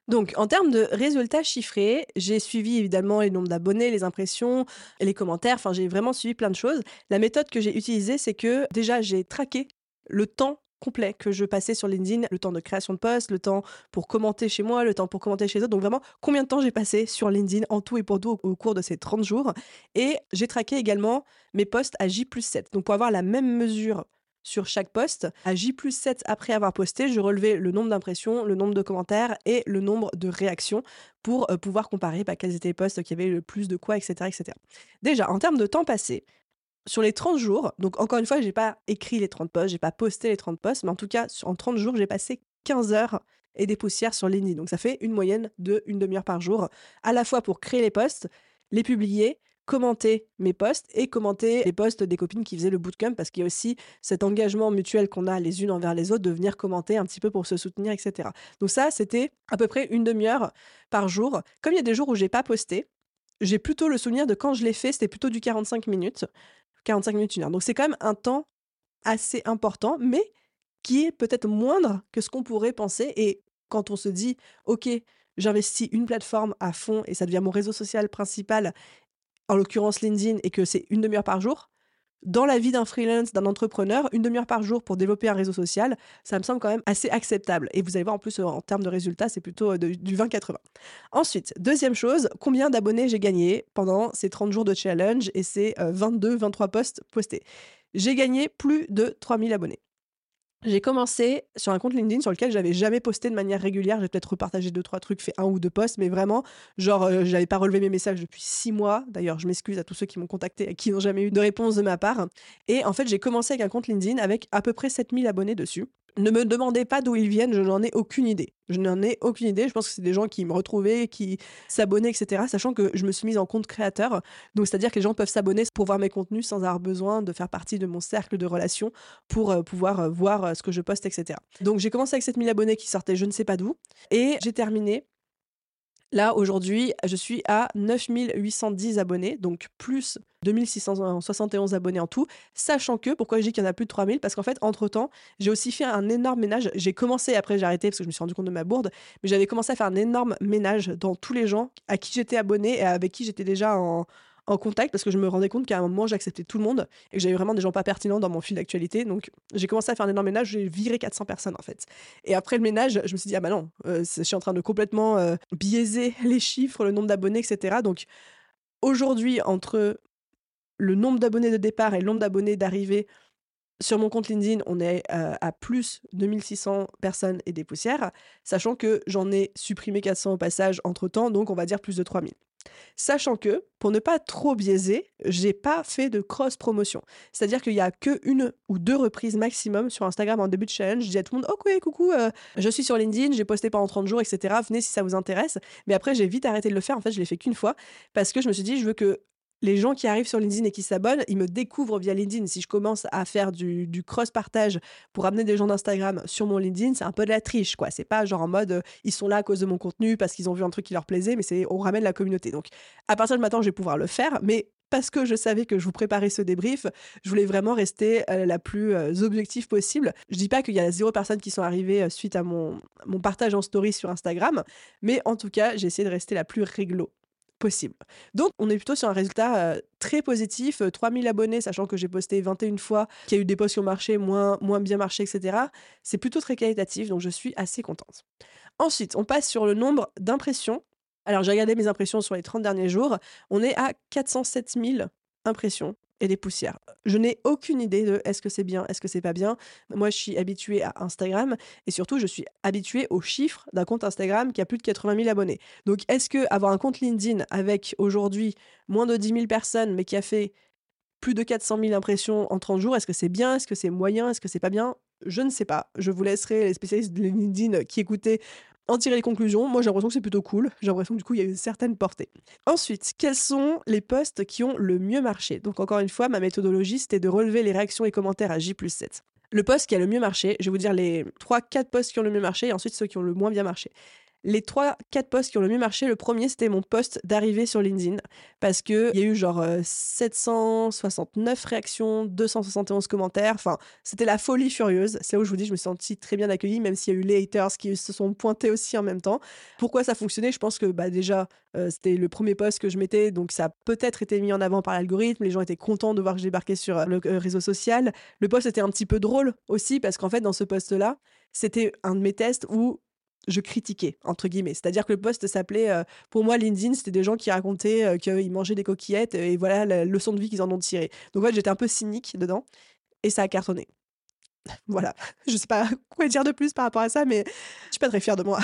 Donc, en termes de résultats chiffrés, j'ai suivi évidemment les nombres d'abonnés, les impressions, les commentaires. Enfin, j'ai vraiment suivi plein de choses. La méthode que j'ai utilisée, c'est que déjà, j'ai traqué le temps complet que je passais sur LinkedIn, le temps de création de poste, le temps pour commenter chez moi, le temps pour commenter chez eux. Donc vraiment, combien de temps j'ai passé sur LinkedIn en tout et pour tout au, cours de ces 30 jours. Et j'ai traqué également mes posts à J plus 7. Donc pour avoir la même mesure sur chaque poste. À J plus 7 après avoir posté, je relevais le nombre d'impressions, le nombre de commentaires et le nombre de réactions pour euh, pouvoir comparer bah, quels étaient les posts qui avaient le plus de quoi, etc., etc. Déjà, en termes de temps passé, sur les 30 jours, donc encore une fois, j'ai pas écrit les 30 posts, j'ai pas posté les 30 posts, mais en tout cas, en 30 jours, j'ai passé 15 heures et des poussières sur LinkedIn. Donc ça fait une moyenne de une demi-heure par jour, à la fois pour créer les posts, les publier, commenter mes posts et commenter les posts des copines qui faisaient le bootcamp parce qu'il y a aussi cet engagement mutuel qu'on a les unes envers les autres de venir commenter un petit peu pour se soutenir, etc. Donc ça, c'était à peu près une demi-heure par jour. Comme il y a des jours où j'ai pas posté, j'ai plutôt le souvenir de quand je l'ai fait, c'était plutôt du 45 minutes. 45 minutes, une heure. Donc c'est quand même un temps assez important, mais qui est peut-être moindre que ce qu'on pourrait penser. Et quand on se dit, OK, j'investis une plateforme à fond et ça devient mon réseau social principal en l'occurrence LinkedIn, et que c'est une demi-heure par jour, dans la vie d'un freelance, d'un entrepreneur, une demi-heure par jour pour développer un réseau social, ça me semble quand même assez acceptable. Et vous allez voir en plus en termes de résultats, c'est plutôt euh, du 20-80. Ensuite, deuxième chose, combien d'abonnés j'ai gagné pendant ces 30 jours de challenge et ces 22-23 euh, posts postés? J'ai gagné plus de 3000 abonnés. J'ai commencé sur un compte LinkedIn sur lequel j'avais jamais posté de manière régulière. J'ai peut-être repartagé deux, trois trucs, fait un ou deux posts, mais vraiment, genre, euh, j'avais pas relevé mes messages depuis six mois. D'ailleurs, je m'excuse à tous ceux qui m'ont contacté et qui n'ont jamais eu de réponse de ma part. Et en fait, j'ai commencé avec un compte LinkedIn avec à peu près 7000 abonnés dessus. Ne me demandez pas d'où ils viennent, je n'en ai aucune idée. Je n'en ai aucune idée. Je pense que c'est des gens qui me retrouvaient, qui s'abonnaient, etc. Sachant que je me suis mise en compte créateur. Donc, c'est-à-dire que les gens peuvent s'abonner pour voir mes contenus sans avoir besoin de faire partie de mon cercle de relations pour euh, pouvoir euh, voir euh, ce que je poste, etc. Donc, j'ai commencé avec 7000 abonnés qui sortaient je ne sais pas d'où. Et j'ai terminé Là, aujourd'hui, je suis à 9810 abonnés, donc plus 2671 abonnés en tout, sachant que, pourquoi je dis qu'il y en a plus de 3000 Parce qu'en fait, entre-temps, j'ai aussi fait un énorme ménage. J'ai commencé, après j'ai arrêté parce que je me suis rendu compte de ma bourde, mais j'avais commencé à faire un énorme ménage dans tous les gens à qui j'étais abonné et avec qui j'étais déjà en, en contact parce que je me rendais compte qu'à un moment, j'acceptais tout le monde et que j'avais vraiment des gens pas pertinents dans mon fil d'actualité. Donc, j'ai commencé à faire un énorme ménage, j'ai viré 400 personnes en fait. Et après le ménage, je me suis dit, ah bah non, euh, je suis en train de complètement euh, biaiser les chiffres, le nombre d'abonnés, etc. Donc, aujourd'hui, entre le nombre d'abonnés de départ et le nombre d'abonnés d'arrivée, sur mon compte LinkedIn, on est euh, à plus de 1600 personnes et des poussières, sachant que j'en ai supprimé 400 au passage entre temps, donc on va dire plus de 3000. Sachant que, pour ne pas trop biaiser, j'ai pas fait de cross-promotion. C'est-à-dire qu'il y a que une ou deux reprises maximum sur Instagram en début de challenge. Je dis à tout le monde, ok, coucou, euh, je suis sur LinkedIn, j'ai posté pendant 30 jours, etc. Venez si ça vous intéresse. Mais après, j'ai vite arrêté de le faire. En fait, je l'ai fait qu'une fois parce que je me suis dit, je veux que les gens qui arrivent sur LinkedIn et qui s'abonnent, ils me découvrent via LinkedIn. Si je commence à faire du, cross-partage pour amener des gens d'Instagram sur mon LinkedIn, c'est un peu de la triche, quoi. C'est pas genre en mode euh, ils sont là à cause de mon contenu parce qu'ils ont vu un truc qui leur plaisait, mais c'est on ramène la communauté. Donc à partir de maintenant, je vais pouvoir le faire, mais parce que je savais que je vous préparais ce débrief, je voulais vraiment rester euh, la plus euh, objective possible. Je dis pas qu'il y a zéro personne qui sont arrivées suite à mon, mon partage en story sur Instagram, mais en tout cas, j'ai essayé de rester la plus réglo possible. Donc, on est plutôt sur un résultat très positif. 3000 abonnés, sachant que j'ai posté 21 fois, qu'il y a eu des posts qui ont marché, moins, moins bien marché, etc. C'est plutôt très qualitatif, donc je suis assez contente. Ensuite, on passe sur le nombre d'impressions. Alors, j'ai regardé mes impressions sur les 30 derniers jours. On est à 407 000 impressions et des poussières. Je n'ai aucune idée de est-ce que c'est bien, est-ce que c'est pas bien. Moi, je suis habituée à Instagram et surtout, je suis habituée aux chiffres d'un compte Instagram qui a plus de 80 000 abonnés. Donc, est-ce que avoir un compte LinkedIn avec aujourd'hui moins de 10 000 personnes, mais qui a fait plus de 400 000 impressions en 30 jours, est-ce que c'est bien, est-ce que c'est moyen, est-ce que c'est pas bien? Je ne sais pas. Je vous laisserai les spécialistes de LinkedIn qui écoutaient en tirer les conclusions. Moi, j'ai l'impression que c'est plutôt cool. J'ai l'impression que du coup, il y a une certaine portée. Ensuite, quels sont les posts qui ont le mieux marché? Donc, encore une fois, ma méthodologie, c'était de relever les réactions et commentaires à J 7. Le post qui a le mieux marché, je vais vous dire les 3-4 posts qui ont le mieux marché et ensuite ceux qui ont le moins bien marché les 3-4 posts qui ont le mieux marché, le premier, c'était mon post d'arrivée sur LinkedIn. Parce qu'il y a eu genre 769 euh, réactions, 271 commentaires. Enfin, c'était la folie furieuse. C'est là où je vous dis, je me suis sentie très bien accueillie, même s'il y a eu les haters qui se sont pointés aussi en même temps. Pourquoi ça fonctionnait? Je pense que bah, déjà, euh, c'était le premier post que je mettais, donc ça a peut-être été mis en avant par l'algorithme. Les gens étaient contents de voir que je débarquais sur le euh, réseau social. Le post était un petit peu drôle aussi, parce qu'en fait, dans ce post-là, c'était un de mes tests où je critiquais, entre guillemets. C'est-à-dire que le poste s'appelait, euh, pour moi, LinkedIn, c'était des gens qui racontaient euh, qu'ils mangeaient des coquillettes et voilà la leçon de vie qu'ils en ont tiré. Donc, en fait, j'étais un peu cynique dedans et ça a cartonné. voilà. Je sais pas quoi dire de plus par rapport à ça, mais je suis pas très fière de moi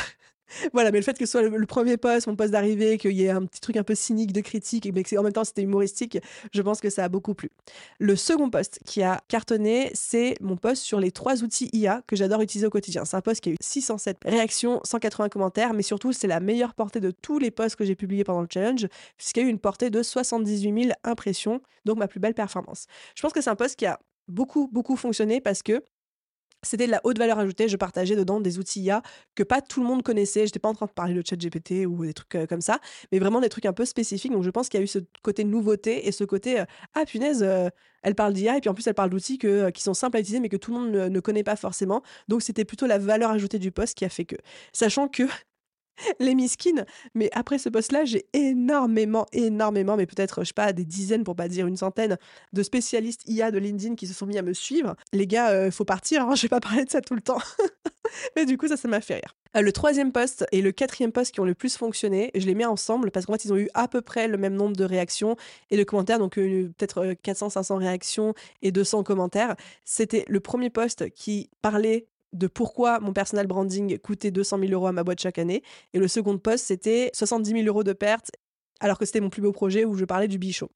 voilà, mais le fait que ce soit le, premier poste, mon poste d'arrivée, qu'il y ait un petit truc un peu cynique de critique, mais en même temps c'était humoristique, je pense que ça a beaucoup plu. Le second poste qui a cartonné, c'est mon poste sur les trois outils IA que j'adore utiliser au quotidien. C'est un poste qui a eu 607 réactions, 180 commentaires, mais surtout c'est la meilleure portée de tous les posts que j'ai publiés pendant le challenge, puisqu'il y a eu une portée de 78 000 impressions, donc ma plus belle performance. Je pense que c'est un poste qui a beaucoup, beaucoup fonctionné parce que c'était de la haute valeur ajoutée. Je partageais dedans des outils IA que pas tout le monde connaissait. J'étais pas en train de parler de chat GPT ou des trucs euh, comme ça, mais vraiment des trucs un peu spécifiques. Donc je pense qu'il y a eu ce côté nouveauté et ce côté euh, ah punaise, euh, elle parle d'IA et puis en plus elle parle d'outils que, qui sont simples à utiliser mais que tout le monde ne, ne connaît pas forcément. Donc c'était plutôt la valeur ajoutée du poste qui a fait que. Sachant que les miskines. Mais après ce post-là, j'ai énormément, énormément, mais peut-être, je sais pas, des dizaines, pour pas dire une centaine, de spécialistes IA de LinkedIn qui se sont mis à me suivre. Les gars, il faut partir, hein, je vais pas parler de ça tout le temps. mais du coup, ça, ça m'a fait rire. Euh, le troisième post et le quatrième post qui ont le plus fonctionné, je les mets ensemble parce qu'en fait, ils ont eu à peu près le même nombre de réactions et de commentaires, donc euh, peut-être 400-500 euh, réactions et 200 commentaires. C'était le premier post qui parlait de pourquoi mon personal branding coûtait 200 000 euros à ma boîte chaque année. Et le second post, c'était 70 000 euros de pertes, alors que c'était mon plus beau projet où je parlais du bichot.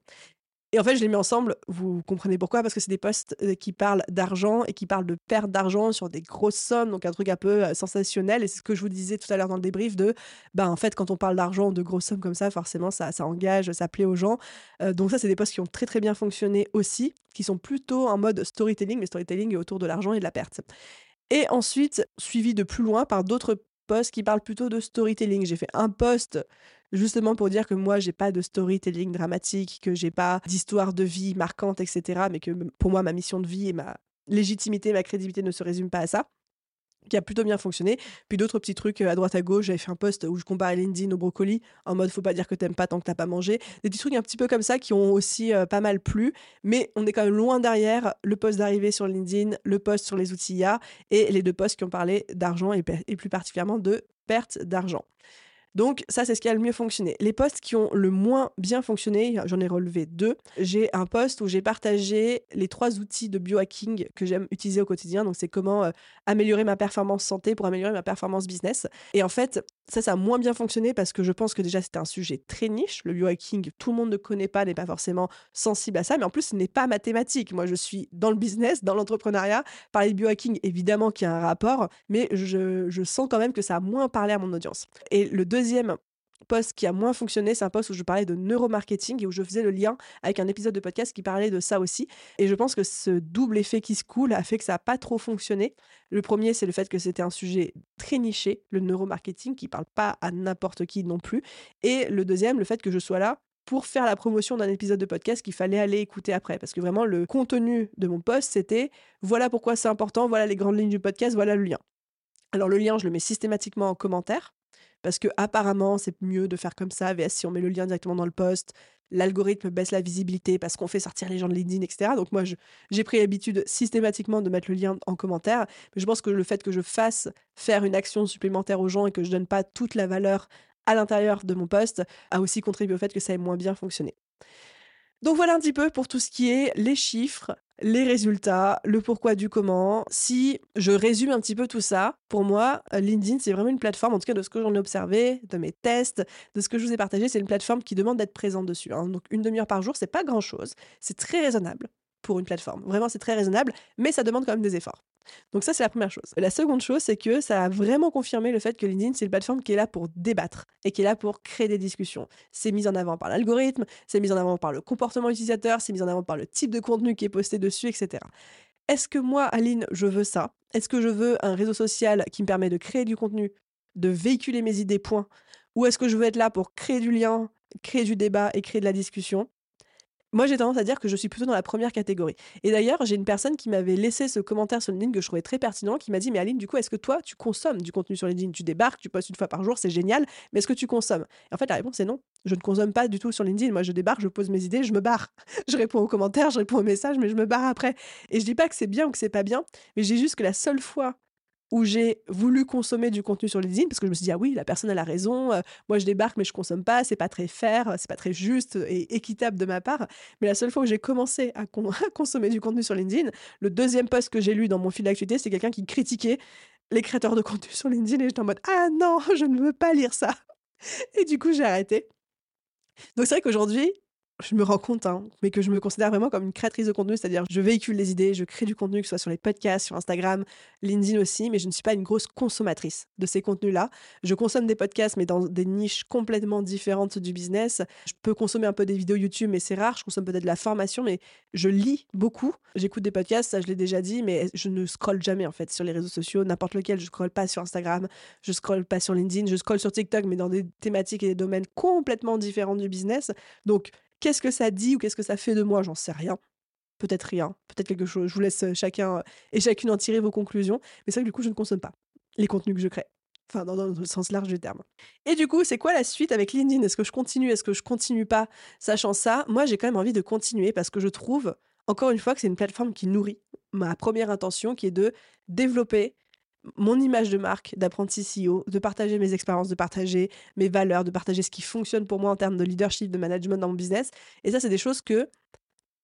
Et en fait, je les mets ensemble, vous comprenez pourquoi, parce que c'est des posts euh, qui parlent d'argent et qui parlent de perte d'argent sur des grosses sommes, donc un truc un peu euh, sensationnel. Et c'est ce que je vous disais tout à l'heure dans le débrief de, bah en fait, quand on parle d'argent, de grosses sommes comme ça, forcément, ça, ça engage, ça plaît aux gens. Euh, donc ça, c'est des posts qui ont très très bien fonctionné aussi, qui sont plutôt en mode storytelling, mais storytelling autour de l'argent et de la perte. Et ensuite, suivi de plus loin par d'autres posts qui parlent plutôt de storytelling. J'ai fait un post justement pour dire que moi, j'ai pas de storytelling dramatique, que j'ai pas d'histoire de vie marquante, etc. Mais que pour moi, ma mission de vie et ma légitimité, ma crédibilité ne se résument pas à ça qui a plutôt bien fonctionné. Puis d'autres petits trucs euh, à droite à gauche. J'avais fait un post où je comparais LinkedIn au brocoli en mode faut pas dire que t'aimes pas tant que t'as pas mangé. Des petits trucs un petit peu comme ça qui ont aussi euh, pas mal plu. Mais on est quand même loin derrière le post d'arrivée sur LinkedIn, le post sur les outils IA et les deux posts qui ont parlé d'argent et, et plus particulièrement de perte d'argent. Donc ça, c'est ce qui a le mieux fonctionné. Les posts qui ont le moins bien fonctionné, j'en ai relevé deux. J'ai un post où j'ai partagé les trois outils de biohacking que j'aime utiliser au quotidien. Donc c'est comment euh, améliorer ma performance santé pour améliorer ma performance business. Et en fait, ça, ça a moins bien fonctionné parce que je pense que déjà c'était un sujet très niche. Le biohacking, tout le monde ne connaît pas, n'est pas forcément sensible à ça. Mais en plus, ce n'est pas mathématique. Moi, je suis dans le business, dans l'entrepreneuriat. Parler de biohacking, évidemment qu'il y a un rapport, mais je, je sens quand même que ça a moins parlé à mon audience. Et le deuxième deuxième poste qui a moins fonctionné, c'est un poste où je parlais de neuromarketing et où je faisais le lien avec un épisode de podcast qui parlait de ça aussi. Et je pense que ce double effet qui se coule a fait que ça n'a pas trop fonctionné. Le premier, c'est le fait que c'était un sujet très niché, le neuromarketing, qui parle pas à n'importe qui non plus. Et le deuxième, le fait que je sois là pour faire la promotion d'un épisode de podcast qu'il fallait aller écouter après. Parce que vraiment, le contenu de mon poste, c'était voilà pourquoi c'est important, voilà les grandes lignes du podcast, voilà le lien. Alors le lien, je le mets systématiquement en commentaire parce que apparemment c'est mieux de faire comme ça, si on met le lien directement dans le post, l'algorithme baisse la visibilité parce qu'on fait sortir les gens de LinkedIn, etc. Donc moi j'ai pris l'habitude systématiquement de mettre le lien en commentaire, mais je pense que le fait que je fasse faire une action supplémentaire aux gens et que je donne pas toute la valeur à l'intérieur de mon post a aussi contribué au fait que ça ait moins bien fonctionné. Donc voilà un petit peu pour tout ce qui est les chiffres, les résultats, le pourquoi du comment. Si je résume un petit peu tout ça, pour moi, euh, LinkedIn, c'est vraiment une plateforme, en tout cas de ce que j'en ai observé, de mes tests, de ce que je vous ai partagé, c'est une plateforme qui demande d'être présente dessus. Hein. Donc une demi-heure par jour, c'est pas grand-chose. C'est très raisonnable pour une plateforme. Vraiment, c'est très raisonnable, mais ça demande quand même des efforts. Donc ça, c'est la première chose. La seconde chose, c'est que ça a vraiment confirmé le fait que LinkedIn, c'est une plateforme qui est là pour débattre et qui est là pour créer des discussions. C'est mis en avant par l'algorithme, c'est mis en avant par le comportement utilisateur, c'est mis en avant par le type de contenu qui est posté dessus, etc. Est-ce que moi, Aline, je veux ça? Est-ce que je veux un réseau social qui me permet de créer du contenu, de véhiculer mes idées, point? Ou est-ce que je veux être là pour créer du lien, créer du débat et créer de la discussion? Moi, j'ai tendance à dire que je suis plutôt dans la première catégorie. Et d'ailleurs, j'ai une personne qui m'avait laissé ce commentaire sur LinkedIn que je trouvais très pertinent, qui m'a dit, mais Aline, du coup, est-ce que toi, tu consommes du contenu sur LinkedIn? Tu débarques, tu postes une fois par jour, c'est génial, mais est-ce que tu consommes? Et en fait, la réponse est non. Je ne consomme pas du tout sur LinkedIn. Moi, je débarque, je pose mes idées, je me barre. Je réponds aux commentaires, je réponds aux messages, mais je me barre après. Et je dis pas que c'est bien ou que c'est pas bien, mais j'ai juste que la seule fois où j'ai voulu consommer du contenu sur LinkedIn parce que je me suis dit ah oui la personne a raison euh, moi je débarque mais je consomme pas c'est pas très fair c'est pas très juste et équitable de ma part. Mais la seule fois où j'ai commencé à, consommer du contenu sur LinkedIn le deuxième post que j'ai lu dans mon fil d'actualité c'est quelqu'un qui critiquait les créateurs de contenu sur LinkedIn et j'étais en mode ah non je ne veux pas lire ça. Et du coup j'ai arrêté. Donc c'est vrai qu'aujourd'hui je me rends compte, hein, mais que je me considère vraiment comme une créatrice de contenu, c'est-à-dire je véhicule les idées, je crée du contenu, que ce soit sur les podcasts, sur Instagram, LinkedIn aussi, mais je ne suis pas une grosse consommatrice de ces contenus-là. Je consomme des podcasts, mais dans des niches complètement différentes du business. Je peux consommer un peu des vidéos YouTube, mais c'est rare. Je consomme peut-être de la formation, mais je lis beaucoup. J'écoute des podcasts, ça je l'ai déjà dit, mais je ne scrolle jamais en fait sur les réseaux sociaux, n'importe lequel. Je scrolle pas sur Instagram, je scrolle pas sur LinkedIn, je scrolle sur TikTok, mais dans des thématiques et des domaines complètement différents du business. Donc, Qu'est-ce que ça dit ou qu'est-ce que ça fait de moi? J'en sais rien. Peut-être rien, peut-être quelque chose. Je vous laisse chacun et chacune en tirer vos conclusions. Mais c'est vrai que du coup, je ne consomme pas les contenus que je crée. Enfin, dans, le sens large du terme. Et du coup, c'est quoi la suite avec LinkedIn? Est-ce que je continue? Est-ce que je continue pas Sachant ça, moi, j'ai quand même envie de continuer parce que je trouve, encore une fois, que c'est une plateforme qui nourrit ma première intention, qui est de développer mon image de marque d'apprenti CEO, de partager mes expériences, de partager mes valeurs, de partager ce qui fonctionne pour moi en termes de leadership, de management dans mon business. Et ça, c'est des choses que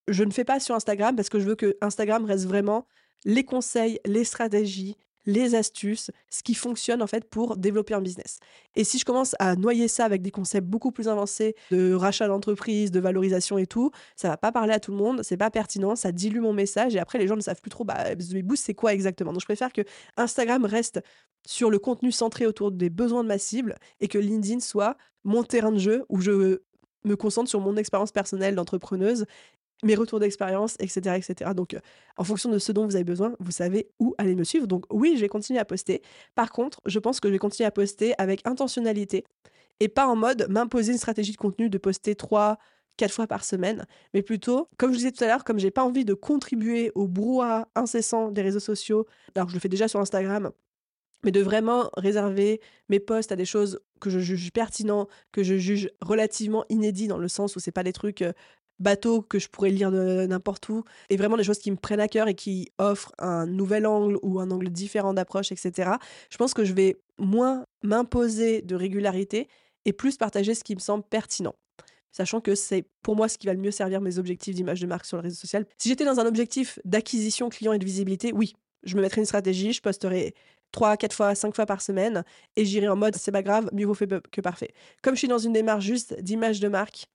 je ne fais pas sur Instagram parce que je veux que Instagram reste vraiment les conseils, les stratégies, les astuces, ce qui fonctionne en fait pour développer un business. Et si je commence à noyer ça avec des concepts beaucoup plus avancés de rachat d'entreprise, de valorisation et tout, ça va pas parler à tout le monde, c'est pas pertinent, ça dilue mon message et après les gens ne savent plus trop bah Boost c'est quoi exactement? Donc je préfère que Instagram reste sur le contenu centré autour des besoins de ma cible et que LinkedIn soit mon terrain de jeu où je me concentre sur mon expérience personnelle d'entrepreneuse mes retours d'expérience, etc., etc. Donc, euh, en fonction de ce dont vous avez besoin, vous savez où aller me suivre. Donc, oui, je vais continuer à poster. Par contre, je pense que je vais continuer à poster avec intentionnalité et pas en mode m'imposer une stratégie de contenu de poster trois, quatre fois par semaine, mais plutôt, comme je disais tout à l'heure, comme j'ai pas envie de contribuer au brouhaha incessant des réseaux sociaux, alors je le fais déjà sur Instagram, mais de vraiment réserver mes posts à des choses que je juge pertinents, que je juge relativement inédits dans le sens où c'est pas des trucs euh, bateau que je pourrais lire n'importe où, et vraiment des choses qui me prennent à cœur et qui offrent un nouvel angle ou un angle différent d'approche, etc. Je pense que je vais moins m'imposer de régularité et plus partager ce qui me semble pertinent. Sachant que c'est pour moi ce qui va le mieux servir mes objectifs d'image de marque sur le réseau social. Si j'étais dans un objectif d'acquisition client et de visibilité, oui, je me mettrais une stratégie, je posterai 3, 4 fois, 5 fois par semaine et j'irai en mode c'est pas grave, mieux vaut fait que parfait. Comme je suis dans une démarche juste d'image de marque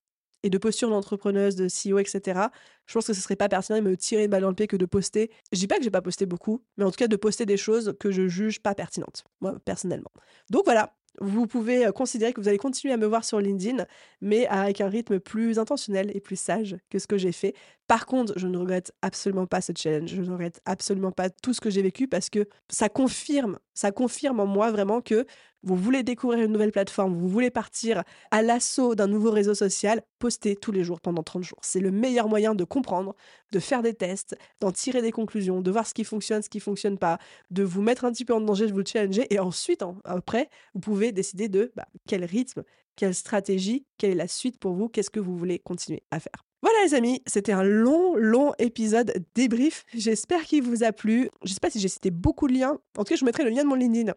et de posture d'entrepreneuse, de CEO, etc., je pense que ce serait pas pertinent de me tirer une balle dans le pied que de poster. Je dis pas que j'ai pas posté beaucoup, mais en tout cas de poster des choses que je juge pas pertinentes, moi personnellement. Donc voilà, vous pouvez euh, considérer que vous allez continuer à me voir sur LinkedIn, mais avec un rythme plus intentionnel et plus sage que ce que j'ai fait. Par contre, je ne regrette absolument pas ce challenge. Je ne regrette absolument pas tout ce que j'ai vécu parce que ça confirme, ça confirme en moi vraiment que vous voulez découvrir une nouvelle plateforme, vous voulez partir à l'assaut d'un nouveau réseau social, postez tous les jours pendant 30 jours. C'est le meilleur moyen de comprendre, de faire des tests, d'en tirer des conclusions, de voir ce qui fonctionne, ce qui fonctionne pas, de vous mettre un petit peu en danger, de vous challenger et ensuite, après, vous pouvez décider de bah, quel rythme, quelle stratégie, quelle est la suite pour vous, qu'est-ce que vous voulez continuer à faire. Voilà les amis, c'était un long, long épisode débrief. J'espère qu'il vous a plu. Je ne sais pas si j'ai cité beaucoup de liens. En tout cas, je mettrai le lien de mon LinkedIn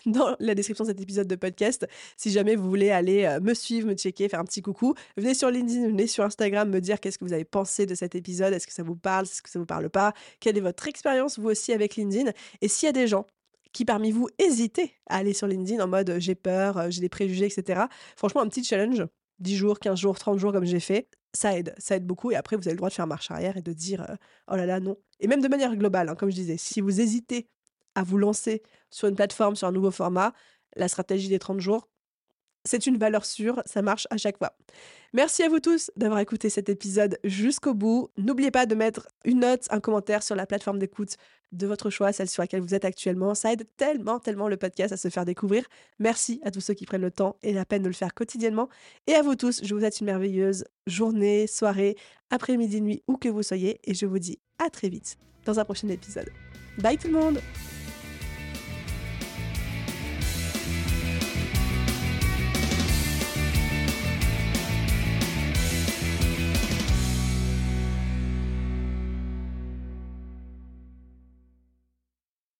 dans la description de cet épisode de podcast. Si jamais vous voulez aller euh, me suivre, me checker, faire un petit coucou, venez sur LinkedIn, venez sur Instagram me dire qu'est-ce que vous avez pensé de cet épisode, est-ce que ça vous parle, est-ce que ça vous parle pas, quelle est votre expérience vous aussi avec LinkedIn? Et s'il y a des gens qui parmi vous hésitez à aller sur LinkedIn en mode j'ai peur, euh, j'ai des préjugés, etc. Franchement, un petit challenge, 10 jours, 15 jours, 30 jours comme j'ai fait, ça aide, ça aide beaucoup. Et après, vous avez le droit de faire marche arrière et de dire euh, oh là là, non. Et même de manière globale, hein, comme je disais, si vous hésitez à vous lancer sur une plateforme, sur un nouveau format, la stratégie des 30 jours, c'est une valeur sûre, ça marche à chaque fois. Merci à vous tous d'avoir écouté cet épisode jusqu'au bout. N'oubliez pas de mettre une note, un commentaire sur la plateforme d'écoute de votre choix, celle sur laquelle vous êtes actuellement. Ça aide tellement, tellement le podcast à se faire découvrir. Merci à tous ceux qui prennent le temps et la peine de le faire quotidiennement. Et à vous tous, je vous souhaite une merveilleuse journée, soirée, après-midi, nuit, où que vous soyez. Et je vous dis à très vite dans un prochain épisode. Bye tout le monde